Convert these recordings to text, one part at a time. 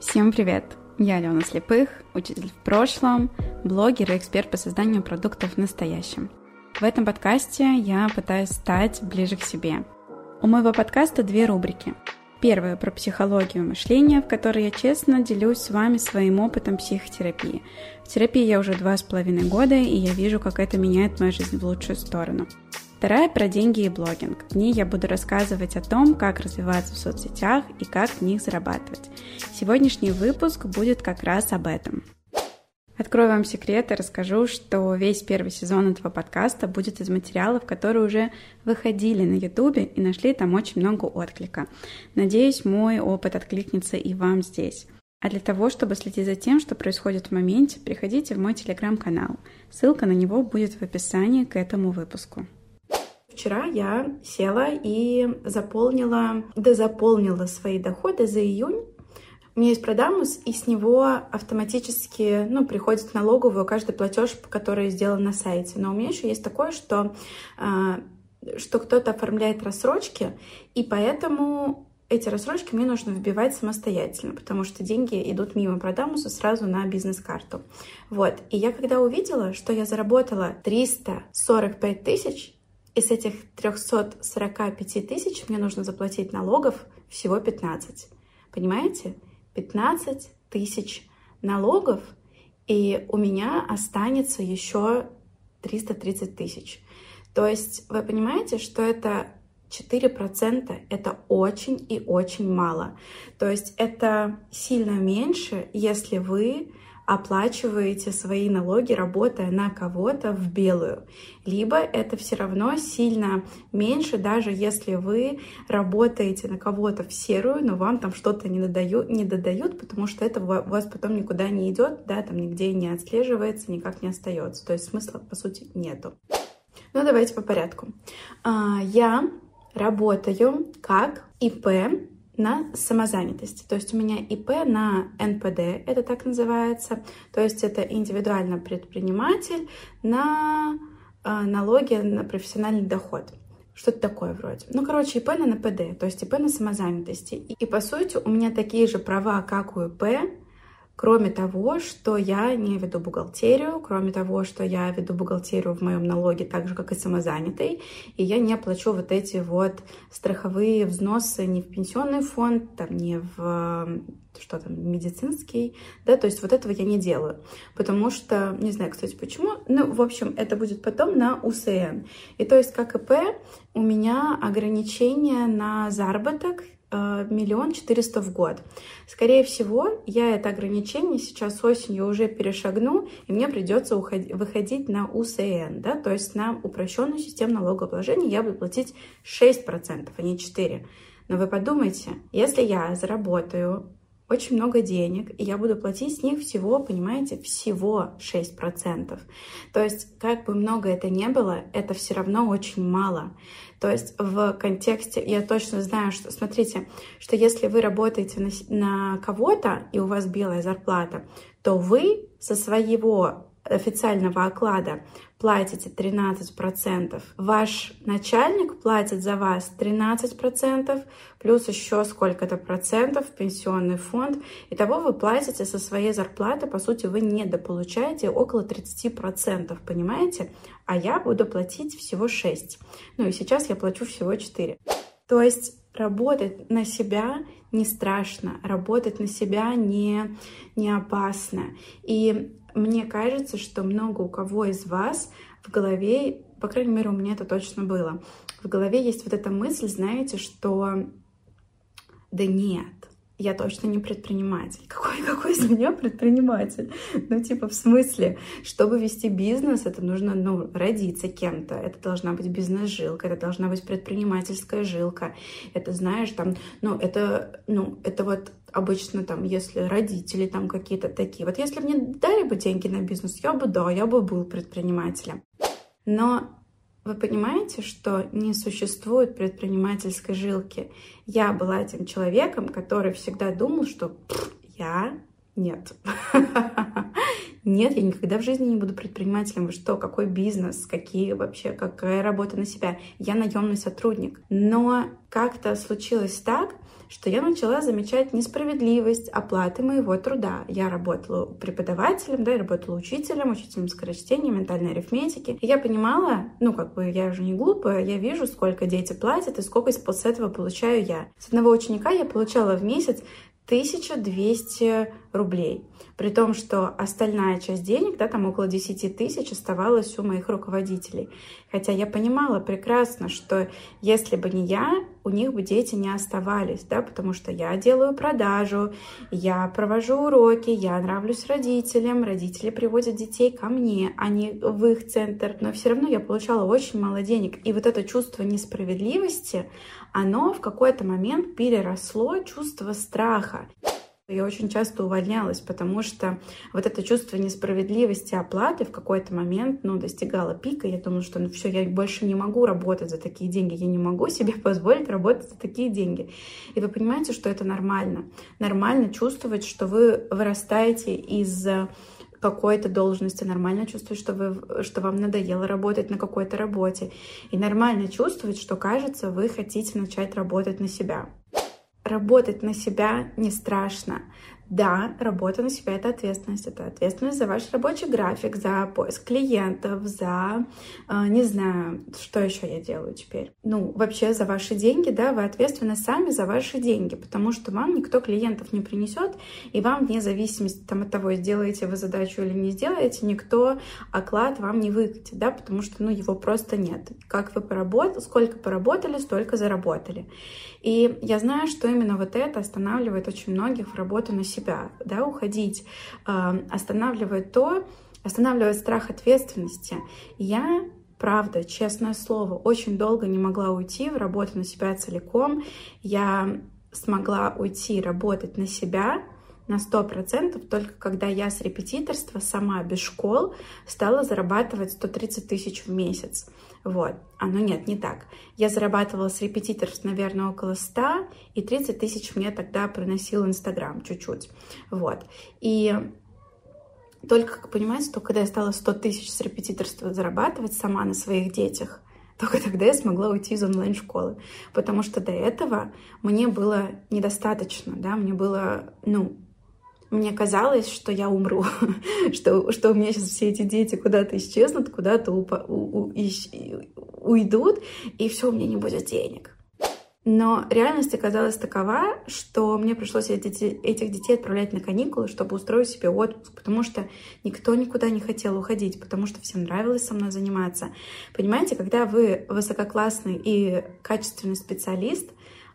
Всем привет! Я Алена Слепых, учитель в прошлом, блогер и эксперт по созданию продуктов в настоящем. В этом подкасте я пытаюсь стать ближе к себе. У моего подкаста две рубрики. Первая про психологию мышления, в которой я честно делюсь с вами своим опытом психотерапии. В терапии я уже два с половиной года, и я вижу, как это меняет мою жизнь в лучшую сторону. Вторая про деньги и блогинг. В ней я буду рассказывать о том, как развиваться в соцсетях и как в них зарабатывать. Сегодняшний выпуск будет как раз об этом. Открою вам секрет и расскажу, что весь первый сезон этого подкаста будет из материалов, которые уже выходили на ютубе и нашли там очень много отклика. Надеюсь, мой опыт откликнется и вам здесь. А для того, чтобы следить за тем, что происходит в моменте, приходите в мой телеграм-канал. Ссылка на него будет в описании к этому выпуску. Вчера я села и заполнила, да заполнила свои доходы за июнь. У меня есть продамус, и с него автоматически ну, приходит в налоговую каждый платеж, который сделан на сайте. Но у меня еще есть такое, что, а, что кто-то оформляет рассрочки, и поэтому эти рассрочки мне нужно вбивать самостоятельно, потому что деньги идут мимо продамуса сразу на бизнес-карту. Вот. И я когда увидела, что я заработала 345 тысяч, и с этих 345 тысяч мне нужно заплатить налогов всего 15. Понимаете? 15 тысяч налогов, и у меня останется еще 330 тысяч. То есть вы понимаете, что это 4% это очень и очень мало. То есть это сильно меньше, если вы оплачиваете свои налоги, работая на кого-то в белую. Либо это все равно сильно меньше, даже если вы работаете на кого-то в серую, но вам там что-то не додают, не додают, потому что это у вас потом никуда не идет, да, там нигде не отслеживается, никак не остается. То есть смысла, по сути, нету. Ну, давайте по порядку. А, я работаю как ИП на самозанятости. То есть у меня ИП на НПД, это так называется. То есть это индивидуально предприниматель на э, налоги на профессиональный доход. Что-то такое вроде. Ну, короче, ИП на НПД, то есть ИП на самозанятости. И по сути у меня такие же права, как у ИП, Кроме того, что я не веду бухгалтерию, кроме того, что я веду бухгалтерию в моем налоге так же, как и самозанятый, и я не плачу вот эти вот страховые взносы ни в пенсионный фонд, там, ни в что там, медицинский, да, то есть вот этого я не делаю, потому что, не знаю, кстати, почему, ну, в общем, это будет потом на УСН. И то есть как ИП у меня ограничение на заработок миллион четыреста в год. Скорее всего, я это ограничение сейчас осенью уже перешагну, и мне придется уходить, выходить на УСН, да, то есть на упрощенную систему налогообложения я буду платить 6%, а не 4%. Но вы подумайте, если я заработаю очень много денег, и я буду платить с них всего, понимаете, всего 6%. То есть, как бы много это ни было, это все равно очень мало. То есть в контексте я точно знаю, что, смотрите, что если вы работаете на, на кого-то, и у вас белая зарплата, то вы со своего официального оклада платите 13%, ваш начальник платит за вас 13%, плюс еще сколько-то процентов пенсионный фонд. Итого вы платите со своей зарплаты, по сути, вы недополучаете около 30%, понимаете? А я буду платить всего 6%. Ну и сейчас я плачу всего 4%. То есть работать на себя не страшно, работать на себя не, не опасно. И мне кажется, что много у кого из вас в голове, по крайней мере, у меня это точно было, в голове есть вот эта мысль, знаете, что да нет, я точно не предприниматель. Какой, какой из меня предприниматель? Ну, типа, в смысле, чтобы вести бизнес, это нужно, ну, родиться кем-то. Это должна быть бизнес-жилка, это должна быть предпринимательская жилка. Это, знаешь, там, ну, это, ну, это вот обычно там, если родители там какие-то такие. Вот если мне дали бы деньги на бизнес, я бы, да, я бы был предпринимателем. Но вы понимаете, что не существует предпринимательской жилки. Я была этим человеком, который всегда думал, что я Нет. Нет, я никогда в жизни не буду предпринимателем. Что, какой бизнес, какие вообще, какая работа на себя? Я наемный сотрудник. Но как-то случилось так, что я начала замечать несправедливость оплаты моего труда. Я работала преподавателем, да, я работала учителем, учителем скорочтения, ментальной арифметики. И я понимала, ну, как бы я уже не глупая, я вижу, сколько дети платят и сколько с этого получаю я. С одного ученика я получала в месяц 1200 рублей. При том, что остальная часть денег, да, там около 10 тысяч, оставалась у моих руководителей. Хотя я понимала прекрасно, что если бы не я, у них бы дети не оставались, да, потому что я делаю продажу, я провожу уроки, я нравлюсь родителям, родители приводят детей ко мне, а не в их центр. Но все равно я получала очень мало денег. И вот это чувство несправедливости, оно в какой-то момент переросло чувство страха. Я очень часто увольнялась, потому что вот это чувство несправедливости оплаты в какой-то момент, ну, достигало пика. Я думала, что ну все, я больше не могу работать за такие деньги, я не могу себе позволить работать за такие деньги. И вы понимаете, что это нормально. Нормально чувствовать, что вы вырастаете из какой-то должности, нормально чувствовать, что, вы, что вам надоело работать на какой-то работе. И нормально чувствовать, что, кажется, вы хотите начать работать на себя. Работать на себя не страшно. Да, работа на себя — это ответственность. Это ответственность за ваш рабочий график, за поиск клиентов, за, э, не знаю, что еще я делаю теперь. Ну, вообще за ваши деньги, да, вы ответственны сами за ваши деньги, потому что вам никто клиентов не принесет, и вам вне зависимости там, от того, сделаете вы задачу или не сделаете, никто оклад вам не выкатит, да, потому что, ну, его просто нет. Как вы поработали, сколько поработали, столько заработали. И я знаю, что именно вот это останавливает очень многих в работу на себя, да, уходить, э, останавливает то, останавливает страх ответственности. я правда, честное слово, очень долго не могла уйти в работу на себя целиком. Я смогла уйти работать на себя на 100% только когда я с репетиторства сама без школ стала зарабатывать 130 тысяч в месяц. Вот. А ну нет, не так. Я зарабатывала с репетиторов, наверное, около 100, и 30 тысяч мне тогда приносил Инстаграм чуть-чуть. Вот. И только, как понимаете, только когда я стала 100 тысяч с репетиторства зарабатывать сама на своих детях, только тогда я смогла уйти из онлайн-школы. Потому что до этого мне было недостаточно, да, мне было, ну, мне казалось, что я умру, что, что у меня сейчас все эти дети куда-то исчезнут, куда-то уйдут, и все, у меня не будет денег. Но реальность оказалась такова, что мне пришлось эти, этих детей отправлять на каникулы, чтобы устроить себе отпуск, потому что никто никуда не хотел уходить, потому что всем нравилось со мной заниматься. Понимаете, когда вы высококлассный и качественный специалист,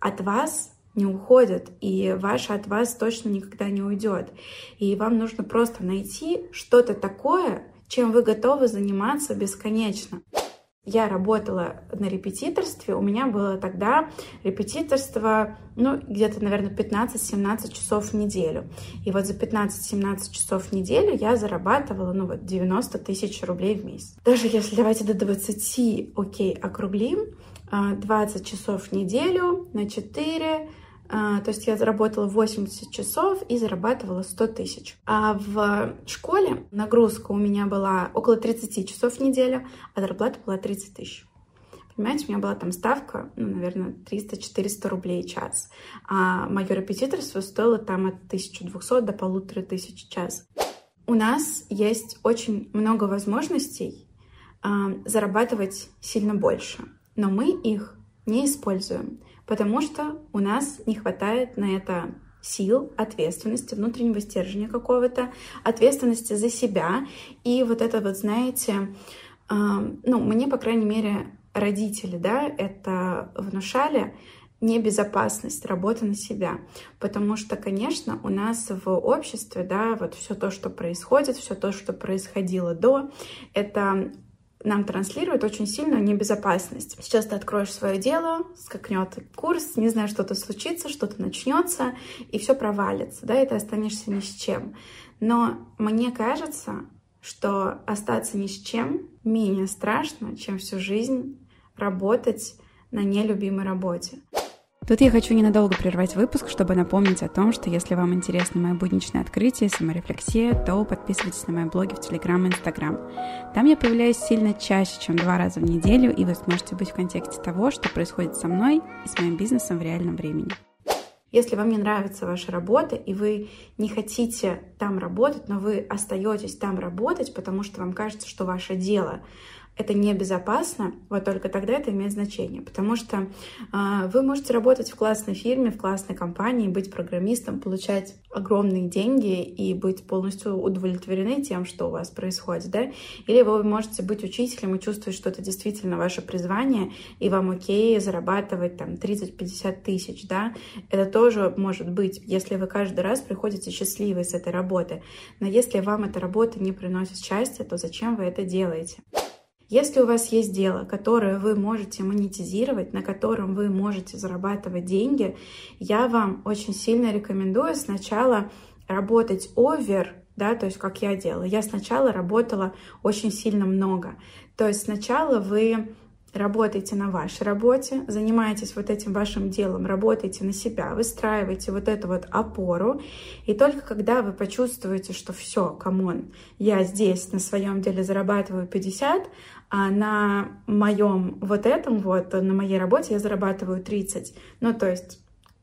от вас не уходят, и ваше от вас точно никогда не уйдет. И вам нужно просто найти что-то такое, чем вы готовы заниматься бесконечно. Я работала на репетиторстве, у меня было тогда репетиторство, ну, где-то, наверное, 15-17 часов в неделю. И вот за 15-17 часов в неделю я зарабатывала, ну, вот 90 тысяч рублей в месяц. Даже если давайте до 20, окей, округлим, 20 а, часов в неделю на 4, а, то есть я заработала 80 часов и зарабатывала 100 тысяч. А в школе нагрузка у меня была около 30 часов в неделю, а зарплата была 30 тысяч. Понимаете, у меня была там ставка, ну, наверное, 300-400 рублей час. А мое репетиторство стоило там от 1200 до 1500 в час. У нас есть очень много возможностей э, зарабатывать сильно больше, но мы их не используем потому что у нас не хватает на это сил, ответственности, внутреннего стержня какого-то, ответственности за себя. И вот это вот, знаете, э, ну, мне, по крайней мере, родители, да, это внушали, небезопасность работы на себя. Потому что, конечно, у нас в обществе, да, вот все то, что происходит, все то, что происходило до, это нам транслирует очень сильную небезопасность. Сейчас ты откроешь свое дело, скакнет курс, не знаю, что-то случится, что-то начнется, и все провалится, да, и ты останешься ни с чем. Но мне кажется, что остаться ни с чем менее страшно, чем всю жизнь работать на нелюбимой работе. Тут я хочу ненадолго прервать выпуск, чтобы напомнить о том, что если вам интересно мое будничное открытие, саморефлексия, то подписывайтесь на мои блоги в Телеграм и Инстаграм. Там я появляюсь сильно чаще, чем два раза в неделю, и вы сможете быть в контексте того, что происходит со мной и с моим бизнесом в реальном времени. Если вам не нравится ваша работа, и вы не хотите там работать, но вы остаетесь там работать, потому что вам кажется, что ваше дело это небезопасно, вот только тогда это имеет значение, потому что э, вы можете работать в классной фирме, в классной компании, быть программистом, получать огромные деньги и быть полностью удовлетворены тем, что у вас происходит, да, или вы можете быть учителем и чувствовать, что это действительно ваше призвание, и вам окей зарабатывать там 30-50 тысяч, да, это тоже может быть, если вы каждый раз приходите счастливы с этой работы, но если вам эта работа не приносит счастья, то зачем вы это делаете? Если у вас есть дело, которое вы можете монетизировать, на котором вы можете зарабатывать деньги, я вам очень сильно рекомендую сначала работать over, да, то есть как я делала. Я сначала работала очень сильно много. То есть сначала вы работаете на вашей работе, занимаетесь вот этим вашим делом, работаете на себя, выстраиваете вот эту вот опору, и только когда вы почувствуете, что все, come on, я здесь на своем деле зарабатываю 50, а на моем вот этом вот, на моей работе я зарабатываю 30. Ну, то есть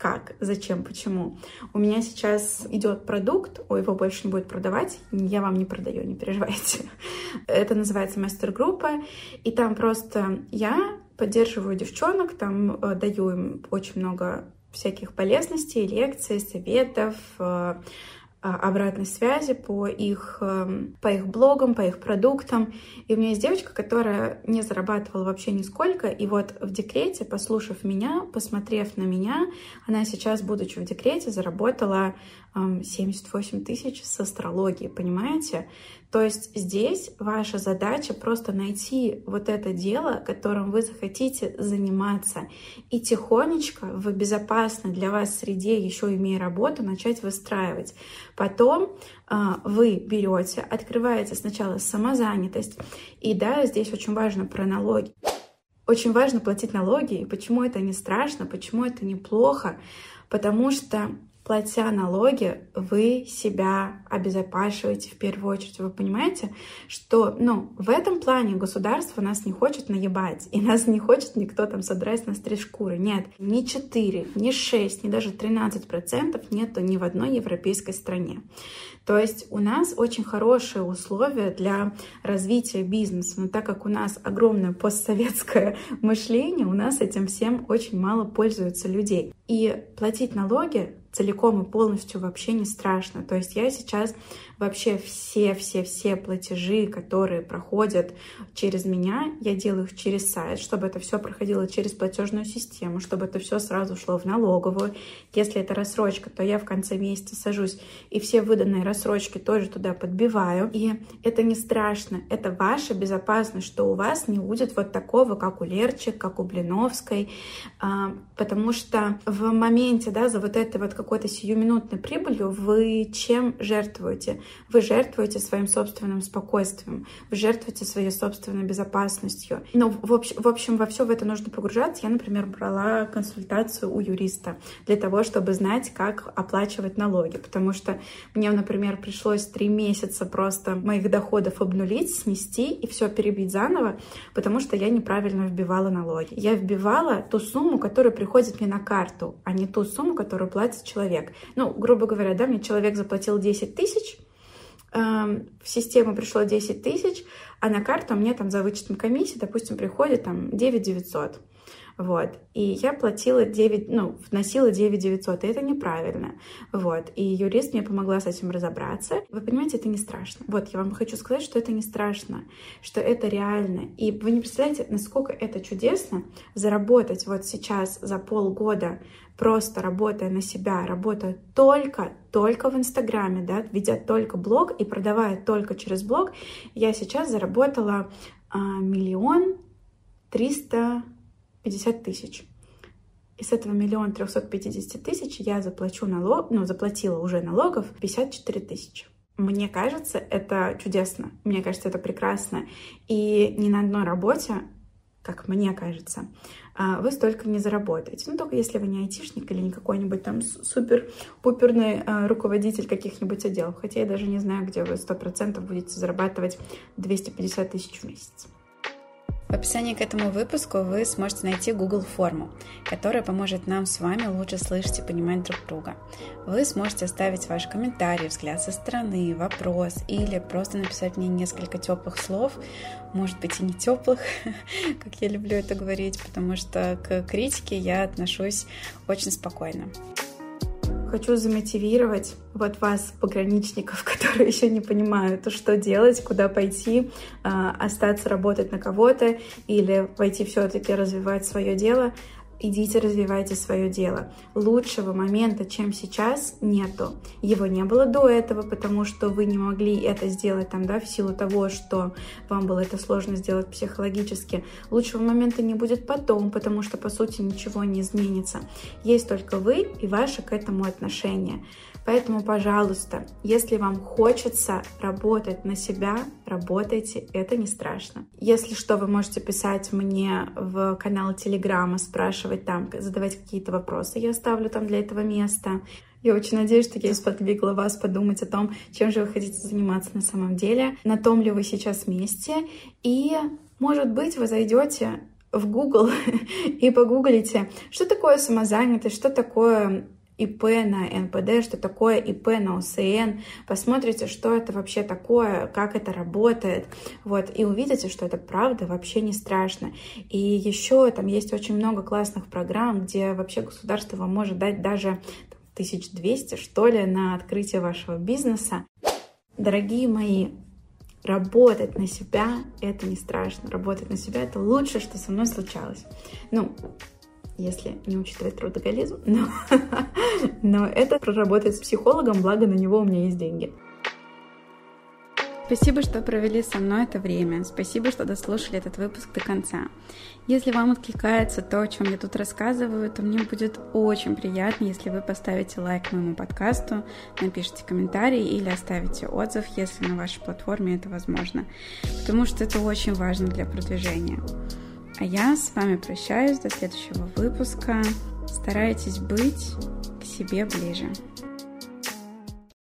как, зачем, почему. У меня сейчас идет продукт, о, его больше не будет продавать, я вам не продаю, не переживайте. Это называется мастер-группа, и там просто я поддерживаю девчонок, там э, даю им очень много всяких полезностей, лекций, советов, э, обратной связи по их, эм, по их блогам, по их продуктам. И у меня есть девочка, которая не зарабатывала вообще нисколько, и вот в декрете, послушав меня, посмотрев на меня, она сейчас, будучи в декрете, заработала 78 тысяч с астрологии, понимаете? То есть здесь ваша задача просто найти вот это дело, которым вы захотите заниматься, и тихонечко в безопасной для вас среде, еще имея работу, начать выстраивать. Потом а, вы берете, открываете сначала самозанятость, и да, здесь очень важно про налоги. Очень важно платить налоги, и почему это не страшно, почему это неплохо, потому что платя налоги, вы себя обезопасиваете в первую очередь. Вы понимаете, что ну, в этом плане государство нас не хочет наебать, и нас не хочет никто там содрать на три шкуры. Нет, ни 4, ни 6, ни даже 13 процентов нету ни в одной европейской стране. То есть у нас очень хорошие условия для развития бизнеса, но так как у нас огромное постсоветское мышление, у нас этим всем очень мало пользуются людей. И платить налоги целиком и полностью вообще не страшно. То есть я сейчас вообще все-все-все платежи, которые проходят через меня, я делаю их через сайт, чтобы это все проходило через платежную систему, чтобы это все сразу шло в налоговую. Если это рассрочка, то я в конце месяца сажусь и все выданные рассрочки тоже туда подбиваю. И это не страшно, это ваша безопасность, что у вас не будет вот такого, как у Лерчик, как у Блиновской, а, потому что в моменте, да, за вот этой вот какой-то сиюминутной прибылью вы чем жертвуете? Вы жертвуете своим собственным спокойствием, вы жертвуете своей собственной безопасностью. Но в, общем, в общем, во все в это нужно погружаться. Я, например, брала консультацию у юриста для того, чтобы знать, как оплачивать налоги, потому что мне, например, пришлось три месяца просто моих доходов обнулить, снести и все перебить заново, потому что я неправильно вбивала налоги. Я вбивала ту сумму, которая приходит мне на карту, а не ту сумму, которую платит человек. Ну, грубо говоря, да, мне человек заплатил 10 тысяч, в систему пришло 10 тысяч, а на карту мне там за вычетом комиссии, допустим, приходит там 9 900. Вот. И я платила 9, ну, вносила 9 900, и это неправильно. Вот. И юрист мне помогла с этим разобраться. Вы понимаете, это не страшно. Вот, я вам хочу сказать, что это не страшно, что это реально. И вы не представляете, насколько это чудесно заработать вот сейчас за полгода просто работая на себя, работая только, только в Инстаграме, да, ведя только блог и продавая только через блог, я сейчас заработала а, миллион триста 50 тысяч. И с этого миллиона трехсот пятидесяти тысяч я заплачу налог, ну, заплатила уже налогов 54 тысячи. Мне кажется, это чудесно. Мне кажется, это прекрасно. И ни на одной работе как мне кажется, а, вы столько не заработаете. Ну, только если вы не айтишник или не какой-нибудь там супер-пуперный а, руководитель каких-нибудь отделов. Хотя я даже не знаю, где вы 100% будете зарабатывать 250 тысяч в месяц. В описании к этому выпуску вы сможете найти Google форму, которая поможет нам с вами лучше слышать и понимать друг друга. Вы сможете оставить ваш комментарий, взгляд со стороны, вопрос или просто написать мне несколько теплых слов, может быть и не теплых, как я люблю это говорить, потому что к критике я отношусь очень спокойно. Хочу замотивировать вот вас, пограничников, которые еще не понимают, что делать, куда пойти, а, остаться работать на кого-то или пойти все-таки развивать свое дело идите развивайте свое дело. Лучшего момента, чем сейчас, нету. Его не было до этого, потому что вы не могли это сделать там, да, в силу того, что вам было это сложно сделать психологически. Лучшего момента не будет потом, потому что, по сути, ничего не изменится. Есть только вы и ваше к этому отношение. Поэтому, пожалуйста, если вам хочется работать на себя, работайте, это не страшно. Если что, вы можете писать мне в канал Телеграма, спрашивать там, задавать какие-то вопросы, я оставлю там для этого место. Я очень надеюсь, что я сподвигла вас подумать о том, чем же вы хотите заниматься на самом деле, на том ли вы сейчас месте, и, может быть, вы зайдете в Google и погуглите, что такое самозанятость, что такое ИП на НПД, что такое ИП на ОСН, посмотрите, что это вообще такое, как это работает, вот, и увидите, что это правда вообще не страшно. И еще там есть очень много классных программ, где вообще государство вам может дать даже 1200, что ли, на открытие вашего бизнеса. Дорогие мои, работать на себя — это не страшно. Работать на себя — это лучшее, что со мной случалось. Ну, если не учитывать трудоголизм, но, но это проработать с психологом, благо на него у меня есть деньги. Спасибо, что провели со мной это время. Спасибо, что дослушали этот выпуск до конца. Если вам откликается то, о чем я тут рассказываю, то мне будет очень приятно, если вы поставите лайк моему подкасту, напишите комментарий или оставите отзыв, если на вашей платформе это возможно, потому что это очень важно для продвижения. А я с вами прощаюсь до следующего выпуска. Старайтесь быть к себе ближе.